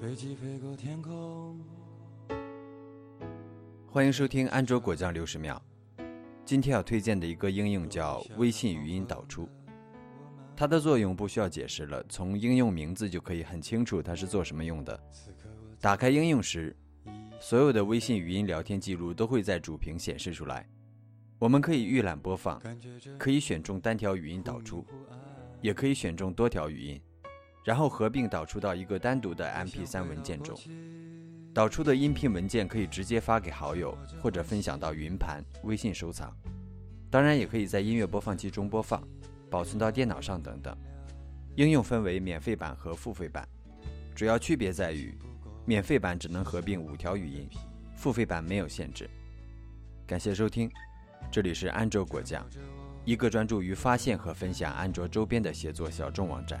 飞机飞过天空。欢迎收听安卓果酱六十秒。今天要推荐的一个应用叫微信语音导出，它的作用不需要解释了，从应用名字就可以很清楚它是做什么用的。打开应用时，所有的微信语音聊天记录都会在主屏显示出来。我们可以预览播放，可以选中单条语音导出，也可以选中多条语音，然后合并导出到一个单独的 MP3 文件中。导出的音频文件可以直接发给好友，或者分享到云盘、微信收藏。当然，也可以在音乐播放器中播放，保存到电脑上等等。应用分为免费版和付费版，主要区别在于，免费版只能合并五条语音，付费版没有限制。感谢收听。这里是安卓果酱，一个专注于发现和分享安卓周边的协作小众网站。